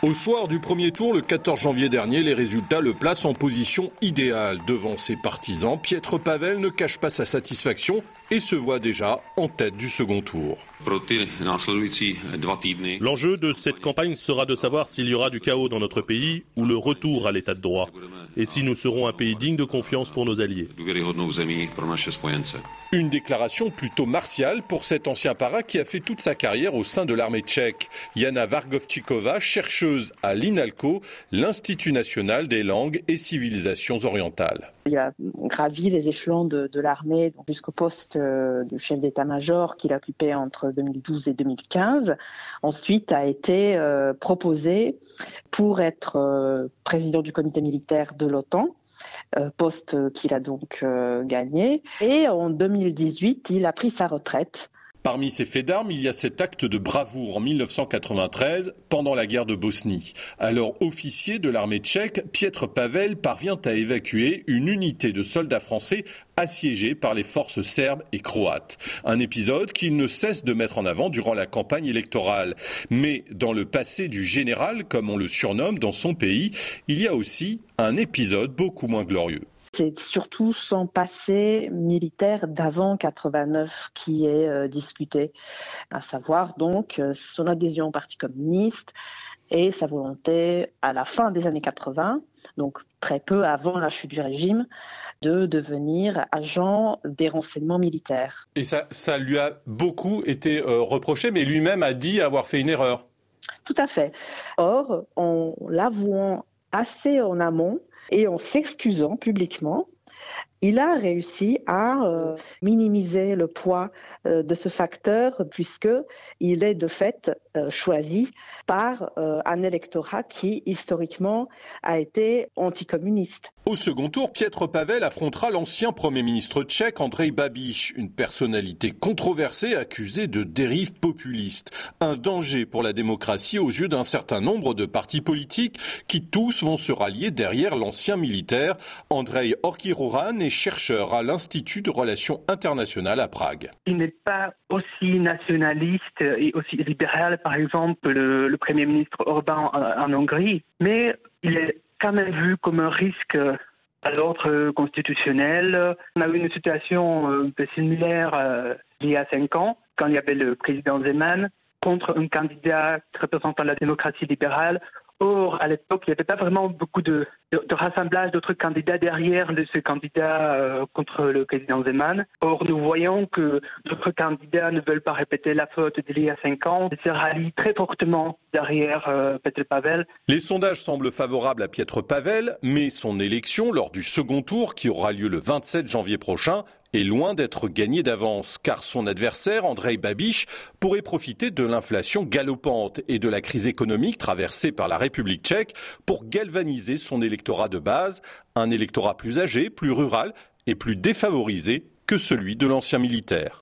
Au soir du premier tour, le 14 janvier dernier, les résultats le placent en position idéale devant ses partisans. Pietre Pavel ne cache pas sa satisfaction et se voit déjà en tête du second tour. L'enjeu de cette campagne sera de savoir s'il y aura du chaos dans notre pays ou le retour à l'état de droit et si nous serons un pays digne de confiance pour nos alliés. Une déclaration plutôt martiale pour cet ancien para qui a fait toute sa carrière au sein de l'armée tchèque. Yana Vargovchikova, chercheuse à l'INALCO, l'Institut national des langues et civilisations orientales. Il a gravi les échelons de, l'armée jusqu'au poste euh, de chef d'état-major qu'il occupait entre 2012 et 2015. Ensuite, a été euh, proposé pour être euh, président du comité militaire de l'OTAN. Poste qu'il a donc gagné. Et en 2018, il a pris sa retraite Parmi ces faits d'armes, il y a cet acte de bravoure en 1993 pendant la guerre de Bosnie. Alors officier de l'armée tchèque, Pietre Pavel parvient à évacuer une unité de soldats français assiégés par les forces serbes et croates. Un épisode qu'il ne cesse de mettre en avant durant la campagne électorale. Mais dans le passé du général, comme on le surnomme dans son pays, il y a aussi un épisode beaucoup moins glorieux. C'est surtout son passé militaire d'avant 89 qui est euh, discuté, à savoir donc euh, son adhésion au Parti communiste et sa volonté à la fin des années 80, donc très peu avant la chute du régime, de devenir agent des renseignements militaires. Et ça, ça lui a beaucoup été euh, reproché, mais lui-même a dit avoir fait une erreur. Tout à fait. Or, en l'avouant assez en amont, et en s'excusant publiquement, il a réussi à euh, minimiser le poids euh, de ce facteur puisque il est de fait euh, choisi par un électorat qui historiquement a été anticommuniste. Au second tour, Pietre Pavel affrontera l'ancien Premier ministre tchèque Andrej Babiš, une personnalité controversée accusée de dérives populistes. Un danger pour la démocratie aux yeux d'un certain nombre de partis politiques qui tous vont se rallier derrière l'ancien militaire Andrei Orkiroran chercheur à l'Institut de relations internationales à Prague. Il n'est pas aussi nationaliste et aussi libéral, par exemple, le, Premier ministre Orban en, Hongrie, mais il est quand même vu comme un risque à l'ordre constitutionnel. On a eu une situation un peu similaire euh, il y a cinq ans, quand il y avait le président Zeman contre un candidat représentant la démocratie libérale Or, à l'époque, il n'y avait pas vraiment beaucoup de, rassemblage d'autres candidats derrière ce candidat euh, contre le président Zeman. Or, nous voyons que d'autres candidats ne veulent pas répéter la faute d'il y a cinq ans et se rallient très fortement euh. Les sondages semblent favorables à Pietre Pavel, mais son élection lors du second tour, qui aura lieu le 27 janvier prochain, est loin d'être gagné d'avance, car son adversaire, Andrei Babiš, pourrait profiter de l'inflation galopante et de la crise économique traversée par la République tchèque pour galvaniser son électorat de base, un électorat plus âgé, plus rural et plus défavorisé que celui de l'ancien militaire.